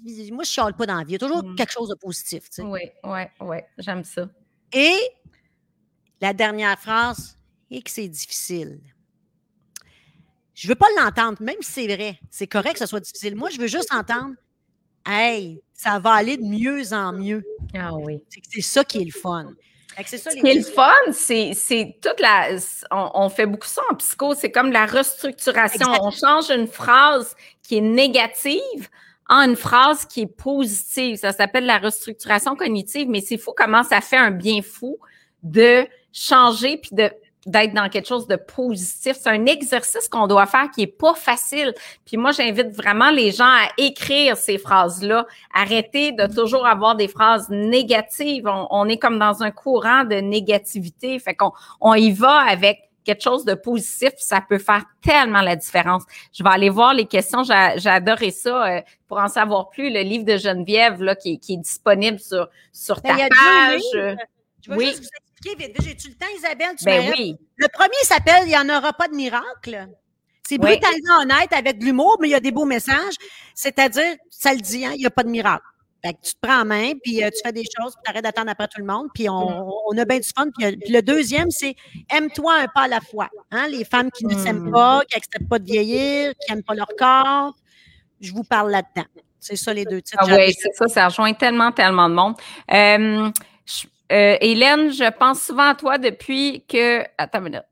dis, moi, je chiale pas dans la vie. Il y a toujours Mm. quelque chose de positif. tu sais. Oui, oui, oui. J'aime ça. Et la dernière phrase, et que c'est difficile. Je veux pas l'entendre, même si c'est vrai. C'est correct que ce soit difficile. Moi, je veux juste entendre, hey, ça va aller de mieux en mieux. Ah oui. C'est ça qui est le fun. C'est ça, Ce qui est le fun, c'est, c'est toute la. On, on fait beaucoup ça en psycho, c'est comme la restructuration. On change une phrase qui est négative en une phrase qui est positive. Ça s'appelle la restructuration cognitive, mais c'est fou comment ça fait un bien fou de changer puis de d'être dans quelque chose de positif. C'est un exercice qu'on doit faire qui est pas facile. Puis moi, j'invite vraiment les gens à écrire ces phrases-là. Arrêtez de toujours avoir des phrases négatives. On, est comme dans un courant de négativité. Fait qu'on on y va avec quelque chose de positif, ça peut faire tellement la différence. Je vais aller voir les questions. J'ai adoré ça. Euh, pour en savoir plus, le livre de Geneviève là, qui, est disponible sur, sur ben, ta page. Juste vous expliquer vite. J'ai-tu le temps, Isabelle? Tu ben oui. Le premier s'appelle Il n'y en aura pas de miracle. C'est brutalement honnête avec de l'humour, mais il y a des beaux messages. C'est-à-dire, ça le dit, hein, il n'y a pas de miracle. Fait que tu te prends en main, puis euh, tu fais des choses, puis tu arrêtes d'attendre après tout le monde, puis on, on a bien du fun. Puis, le deuxième, c'est aime-toi un pas à la fois. Hein? Les femmes qui ne s'aiment hmm. pas, qui n'acceptent pas de vieillir, qui n'aiment pas leur corps, je vous parle là-dedans. C'est ça les deux titres. Ah oui, c'est ça, ça rejoint tellement, tellement de monde. Euh, euh, Hélène, je pense souvent à toi depuis que. Attends une minute.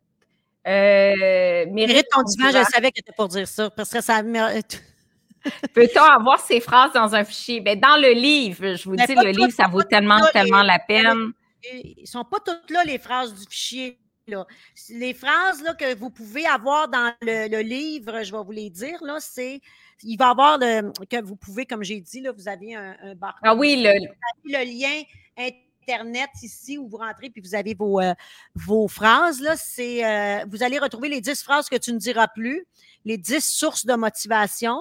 Euh, mérite ton divan, je savais que tu pour dire ça, parce que ça. (laughs) Peut-on avoir ces phrases dans un fichier? Bien, dans le livre, je vous dis, le livre, ça vaut tellement, tellement la peine. Ils ne sont pas toutes là, les phrases du fichier. Là. Les phrases là, que vous pouvez avoir dans le, livre, je vais vous les dire, là, c'est il va y avoir le, que vous pouvez, comme j'ai dit, là, vous avez un, un Ah oui, le, le lien Internet ici où vous rentrez puis vous avez vos, euh, vos phrases. Là, c'est, euh, vous allez retrouver les 10 phrases que tu ne diras plus, les 10 sources de motivation,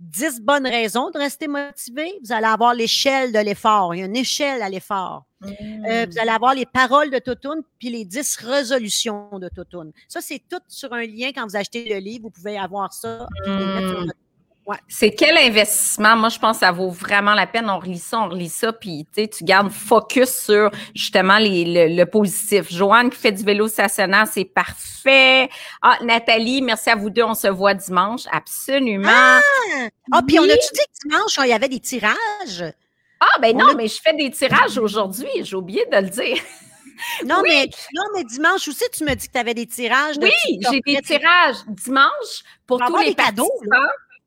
10 bonnes raisons de rester motivé. Vous allez avoir l'échelle de l'effort. Il y a une échelle à l'effort. Euh, mmh. vous allez avoir les paroles de Totoun puis les 10 résolutions de Totoun. Ça, c'est tout sur un lien quand vous achetez le livre. Vous pouvez avoir ça. Mmh. C'est quel investissement? Moi, je pense que ça vaut vraiment la peine. On relit ça, on relit ça, puis tu gardes focus sur justement les, le, positif. Joanne qui fait du vélo stationnaire, c'est parfait. Ah, Nathalie, merci à vous deux. On se voit dimanche. Absolument. Ah, ah puis on a-tu dit que dimanche, il y avait des tirages? Ah, ben non, mais je fais des tirages aujourd'hui. J'ai oublié de le dire. (laughs) Non, mais, non, mais dimanche aussi, tu me dis que tu avais des tirages. oui, j'ai des tirages dimanche pour, tous les cadeaux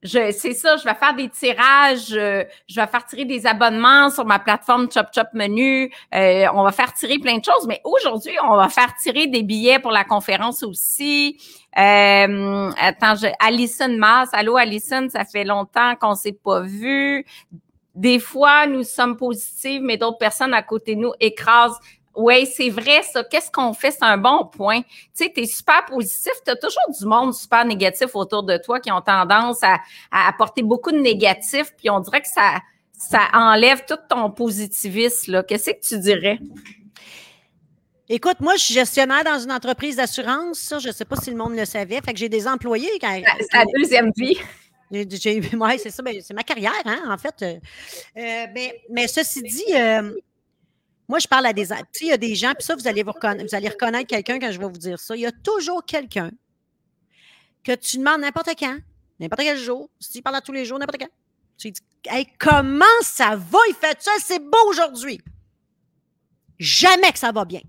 c'est ça, je vais faire des tirages, euh, je vais faire tirer des abonnements sur ma plateforme Chop Chop Menu. Euh, on va faire tirer plein de choses, mais aujourd'hui, on va faire tirer des billets pour la conférence aussi. Euh, attends, je, Alison Mass, allô Alison, ça fait longtemps qu'on s'est pas vu. Des fois, nous sommes positifs, mais d'autres personnes à côté de nous écrasent oui, c'est vrai, ça. Qu'est-ce qu'on fait? C'est un bon point. Tu sais, tu es super positif. Tu as toujours du monde super négatif autour de toi qui ont tendance à, apporter beaucoup de négatifs, puis on dirait que ça, ça enlève tout ton positivisme. Qu'est-ce que tu dirais? Écoute, moi, je suis gestionnaire dans une entreprise d'assurance. je ne sais pas si le monde le savait. Fait que j'ai des employés. C'est la deuxième vie. Oui, c'est ça. Ben, c'est ma carrière, hein, en fait. Euh, euh, mais, ceci dit, euh, moi, je parle à des. Tu sais, il y a des gens, puis ça, vous allez, vous, reconnaître, vous allez reconnaître quelqu'un quand je vais vous dire ça. Il y a toujours quelqu'un que tu demandes n'importe quand, n'importe quel jour, si tu parles à tous les jours, n'importe quand. Tu dis hey, comment ça va? Il fait ça, c'est beau aujourd'hui? Jamais que ça va bien.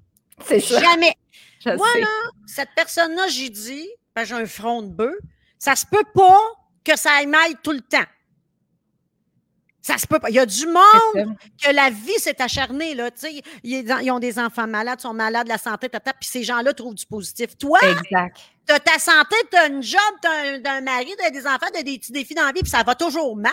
C'est ça. Jamais. (laughs) Voilà, cette personne-là, j'ai dit, ben, j'ai un front de bœuf, ça se peut pas que ça aille mal tout le temps. Ça se peut pas. Il y a du monde que la vie s'est acharnée. Là, ils, ont des enfants malades, sont malades, la santé, tata, puis ces gens-là trouvent du positif. Toi, tu as ta santé, tu as une job, tu as, un mari, tu as des enfants, tu as des petits défis dans la vie, puis ça va toujours mal.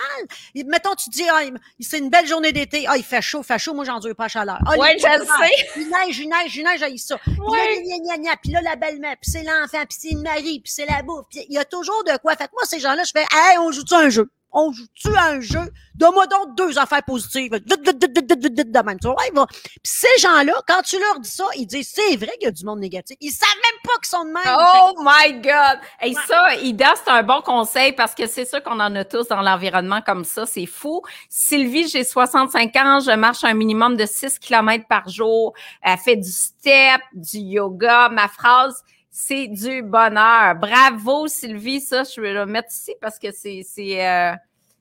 mettons, tu dis, ah, c'est une belle journée d'été. Ah, il fait chaud, il fait chaud, moi, j'en dure pas la chaleur. Ah, oui, je sais. (laughs) Il neige, il neige, il neige, j'ai ça. Puis là, la belle-mère, puis c'est l'enfant, puis c'est le mari, puis c'est la bouffe. il y a toujours de quoi. Fait moi, ces gens-là, je fais, hey, on joue-tu un jeu? On joue-tu à un jeu? Donne-moi donc deux affaires positives. de même. Tu vois, Puis ces gens-là, quand tu leur dis ça, ils disent c'est vrai qu'il y a du monde négatif. Ils savent même pas qu'ils sont de même. Oh my God! Et ça, Ida, c'est un bon conseil parce que c'est sûr qu'on en a tous dans l'environnement comme ça. C'est fou. Sylvie, j'ai 65 ans, je marche un minimum de 6 km par jour. Elle fait du step, du yoga. Ma phrase, c'est du bonheur. Bravo, Sylvie. Ça, je vais le mettre ici parce que c'est euh,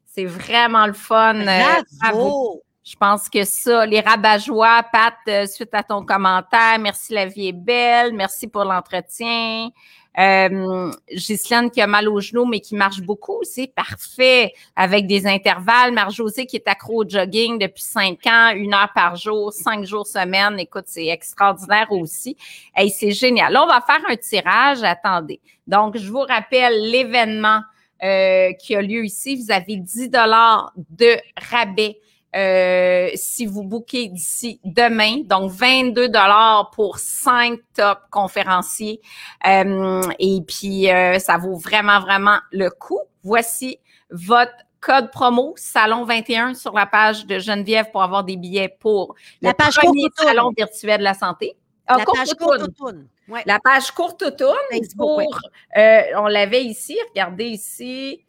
c'est vraiment le fun. Euh, bravo. Je pense que ça, les rabat-joie, Pat, euh, suite à ton commentaire, merci, la vie est belle, merci pour l'entretien. Euh, Ghislaine qui a mal au genou, mais qui marche beaucoup, c'est parfait. Avec des intervalles. Marc-José qui est accro au jogging depuis cinq ans, une heure par jour, cinq jours semaine. Écoute, c'est extraordinaire aussi. Et c'est génial. Là, on va faire un tirage. Attendez. Donc, je vous rappelle l'événement euh, qui a lieu ici. Vous avez 10 dollars de rabais euh, si vous bookez d'ici demain. Donc, 22 dollars pour cinq top conférenciers. Euh, et puis, euh, ça vaut vraiment, vraiment le coup. Voici votre code promo Salon 21 sur la page de Geneviève pour avoir des billets pour la le page premier salon virtuel de la santé. Ah, la page courte Ouais. La page courte pour, ouais. euh, on l'avait ici, regardez ici,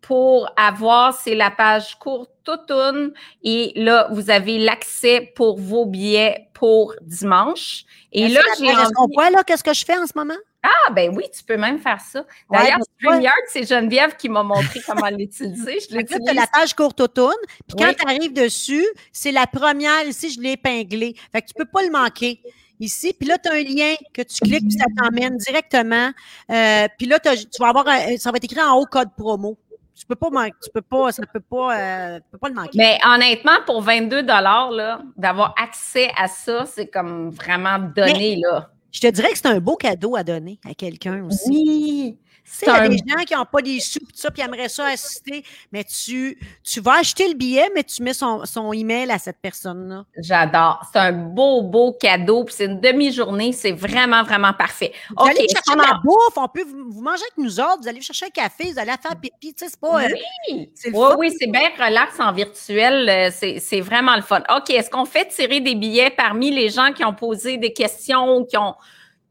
pour avoir, c'est la page courte automne et là, vous avez l'accès pour vos billets pour dimanche. Et Est-ce là, que j'ai est-ce qu'on voit là qu'est-ce que je fais en ce moment? Ah, ben oui, tu peux même faire ça. D'ailleurs, Ouais, ben, StreamYard, c'est Geneviève qui m'a montré comment (laughs) l'utiliser. Je Là, tu l'utilise. la page courte automne. Puis quand Oui. tu arrives dessus, c'est la première. Ici, je l'ai épinglée. Fait que tu peux pas le manquer. Ici, puis là, tu as un lien que tu cliques, puis ça t'emmène directement. Euh, puis là, tu vas avoir un- ça va être écrit en haut code promo. Tu peux pas manquer, tu peux pas, ça peut pas, euh, tu peux pas le manquer. Mais honnêtement, pour 22 là, d'avoir accès à ça, c'est comme vraiment donné, là. Je te dirais que c'est un beau cadeau à donner à quelqu'un aussi. Oui. Tu sais, il y a des gens qui n'ont pas des sous, pis ça, puis aimeraient ça assister, mais tu, tu vas acheter le billet, mais tu mets son, son email à cette personne-là. J'adore. C'est un beau, beau cadeau. Puis c'est une demi-journée. C'est vraiment, vraiment parfait. Vous OK. allez chercher a- la bouffe, on peut vous, vous manger avec nous autres, vous allez chercher un café, vous allez faire pipi, tu sais, c'est pas... euh, Oui, oui, oui, c'est bien relax en virtuel. euh, C'est vraiment le fun. OK, est-ce qu'on fait tirer des billets parmi les gens qui ont posé des questions ou qui ont,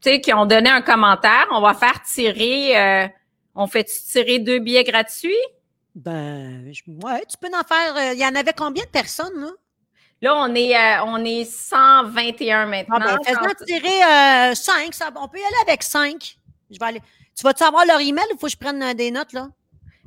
sais, qui ont donné un commentaire? On va faire tirer, euh, on fait tirer deux billets gratuits? Ben, je- ouais, tu peux en faire... euh, Il y en avait combien de personnes, là? Là, on est, euh, on est 121 maintenant. Ah, ben, fais-en tirer euh, cinq, ça- on peut y aller avec cinq. Je vais aller... Tu vas-tu avoir leur email ou faut que je prenne des notes, là?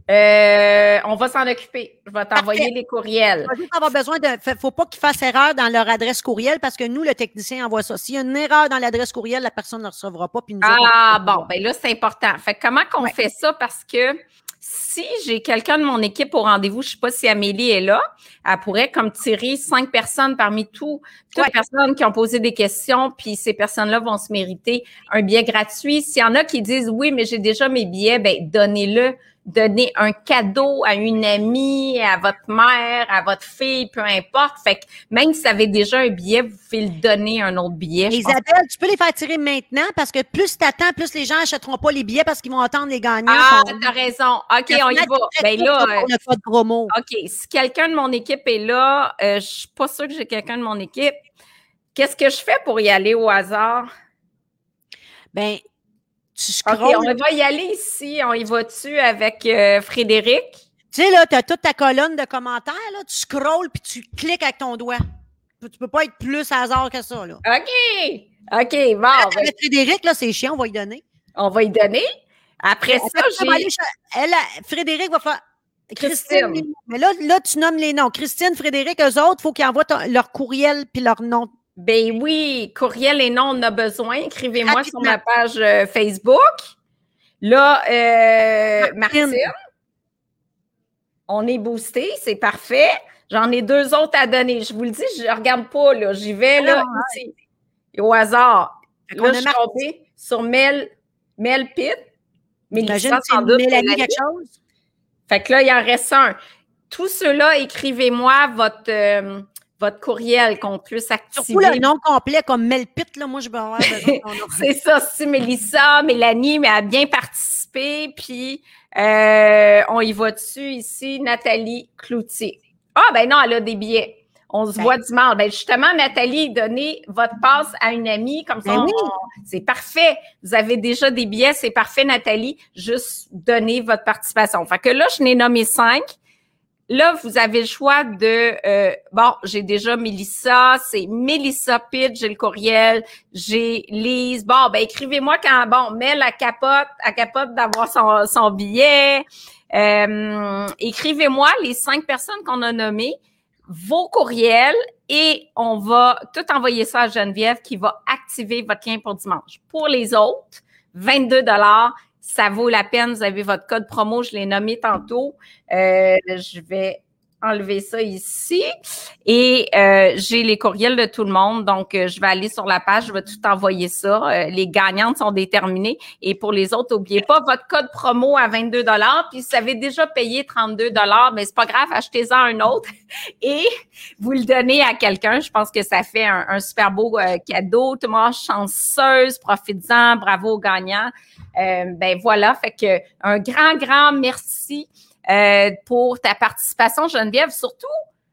Euh, on va s'en occuper. Je vais t'envoyer les courriels. Il va avoir besoin de. Faut pas qu'ils fassent erreur dans leur adresse courriel parce que nous, le technicien envoie ça. S'il y a une erreur dans l'adresse courriel, la personne ne recevra pas. Puis nous Ah, bon, ben là, c'est important. Fait comment qu'on Ouais. fait ça? Parce que si j'ai quelqu'un de mon équipe au rendez-vous, je sais pas si Amélie est là, elle pourrait comme tirer cinq personnes parmi tout, toutes les Ouais. personnes qui ont posé des questions, puis ces personnes-là vont se mériter un billet gratuit. S'il y en a qui disent oui, mais j'ai déjà mes billets, ben donnez-le. Donnez un cadeau à une amie, à votre mère, à votre fille, peu importe. Fait que même si vous avez déjà un billet, vous pouvez le donner un autre billet. Isabelle, tu peux les faire tirer maintenant parce que plus tu attends, plus les gens n'achèteront pas les billets parce qu'ils vont attendre les gagnants. Ah, Sont- t'as raison. OK, on y va. Ben là, euh, pour le code promo. OK, si quelqu'un de mon équipe est là, euh, je suis pas sûre que j'ai quelqu'un de mon équipe. Qu'est-ce que je fais pour y aller au hasard? Ben, tu OK, scrolles. on va y aller ici. On y va-tu avec euh, Frédéric? Tu sais, là, tu as toute ta colonne de commentaires, là, tu scrolles puis tu cliques avec ton doigt. Tu peux pas être plus hasard que ça, là. OK. OK, bon, Ah, ben, Frédéric, là, c'est chiant, on va y donner. on va y donner. Après ça, ça j'ai elle, elle- Frédéric va faire. Christine. Christine. Mais là, là, tu nommes les noms. Christine, Frédéric, eux autres, il faut qu'ils envoient ton- leur courriel puis leur nom. Ben oui, courriel et nom, on a besoin. Écrivez-moi sur ma page euh, Facebook. Là, euh, Martine. On est boosté, c'est parfait. J'en ai deux autres à donner. Je vous le dis, je ne regarde pas, là. J'y vais, là, Ah, ici. Et au hasard. Là, je suis tombée sur Mel, Mel Pitt. Imagine Mélissa, si sans doute, Mélanie Mélanie. quelque chose. Fait que là, il en reste un. Tous ceux-là, écrivez-moi votre, euh, votre courriel qu'on puisse activer. Surtout le nom complet comme Melpit, là, moi, je vais avoir. (laughs) C'est ça, si Mélissa, Mélanie, mais a bien participé. Puis, euh, on y va dessus ici, Nathalie Cloutier? Ah, ben non, elle a des billets. On se Ben. voit dimanche. Ben justement, Nathalie, donnez votre passe à une amie, comme ça, Ben oui. c'est parfait. Vous avez déjà des billets, c'est parfait, Nathalie. Juste donnez votre participation. Fait que là, je n'ai nommé cinq. Là, vous avez le choix de euh, bon, j'ai déjà Mélissa, c'est Mélissa Pitt, j'ai le courriel, j'ai Lise. Bon, ben écrivez-moi quand bon, mais la capote, à capote d'avoir son, billet. Euh, écrivez-moi les cinq personnes qu'on a nommées, vos courriels et on va tout envoyer ça à Geneviève qui va activer votre lien pour dimanche. Pour les autres, 22 ça vaut la peine. Vous avez votre code promo, je l'ai nommé tantôt. Euh, je vais enlever ça ici. Et euh, j'ai les courriels de tout le monde. Donc, euh, je vais aller sur la page, je vais tout envoyer ça. Euh, les gagnantes sont déterminées. Et pour les autres, n'oubliez pas votre code promo à 22 Puis, si vous avez déjà payé 32 mais c'est pas grave, achetez-en un autre (laughs) et vous le donnez à quelqu'un. Je pense que ça fait un, super beau cadeau. Tout le monde chanceuse, profites-en, bravo aux gagnants. ben voilà, fait que un grand, grand merci euh, pour ta participation, Geneviève, surtout,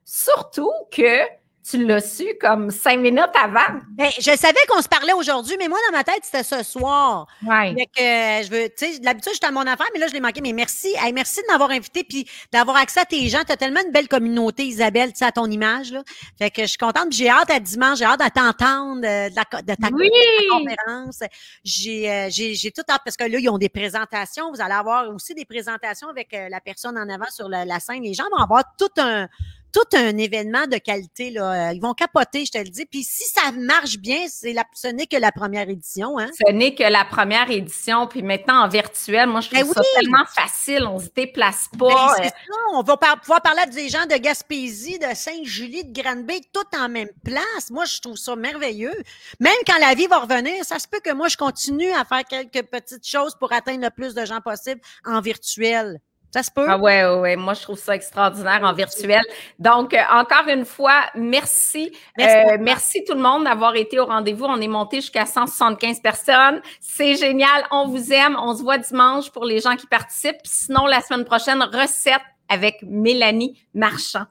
surtout que tu l'as su comme cinq minutes avant? Ben, je savais qu'on se parlait aujourd'hui, mais moi, dans ma tête, c'était ce soir. Ouais. que, je veux, tu sais, d'habitude, j'étais à mon affaire, mais là, je l'ai manqué. Mais merci. merci de m'avoir invité puis d'avoir accès à tes gens. Tu as tellement une belle communauté, Isabelle, tu sais, à ton image, là. Fait que je suis contente. J'ai hâte à dimanche. J'ai hâte à t'entendre euh, de, de, ta, conférence. J'ai, euh, j'ai, j'ai tout hâte parce que là, ils ont des présentations. Vous allez avoir aussi des présentations avec euh, la personne en avant sur la, la scène. Les gens vont avoir tout un, tout un événement de qualité. Là. Euh, ils vont capoter, je te le dis. Puis si ça marche bien, c'est la, ce n'est que la première édition. Hein? Ce n'est que la première édition. Puis maintenant, en virtuel, moi, je trouve ben ça tellement facile. On se déplace pas. Ben, ça. On va pouvoir parler à des gens de Gaspésie, de Saint-Julie, de Granby, tout en même place. Moi, je trouve ça merveilleux. Même quand la vie va revenir, ça se peut que moi, je continue à faire quelques petites choses pour atteindre le plus de gens possible en virtuel. Ça se peut? Ah ouais, ouais, Moi, je trouve ça extraordinaire en virtuel. Donc, euh, encore une fois, merci. Merci, euh, tout le monde d'avoir été au rendez-vous. On est monté jusqu'à 175 personnes. C'est génial. On vous aime. On se voit dimanche pour les gens qui participent. Sinon, la semaine prochaine, recette avec Mélanie Marchand.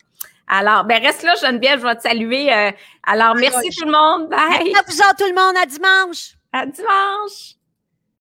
Alors, ben reste là, Geneviève, je vais te saluer. Euh, alors, merci tout le monde. Bye. À vous tout le monde. À dimanche. À dimanche.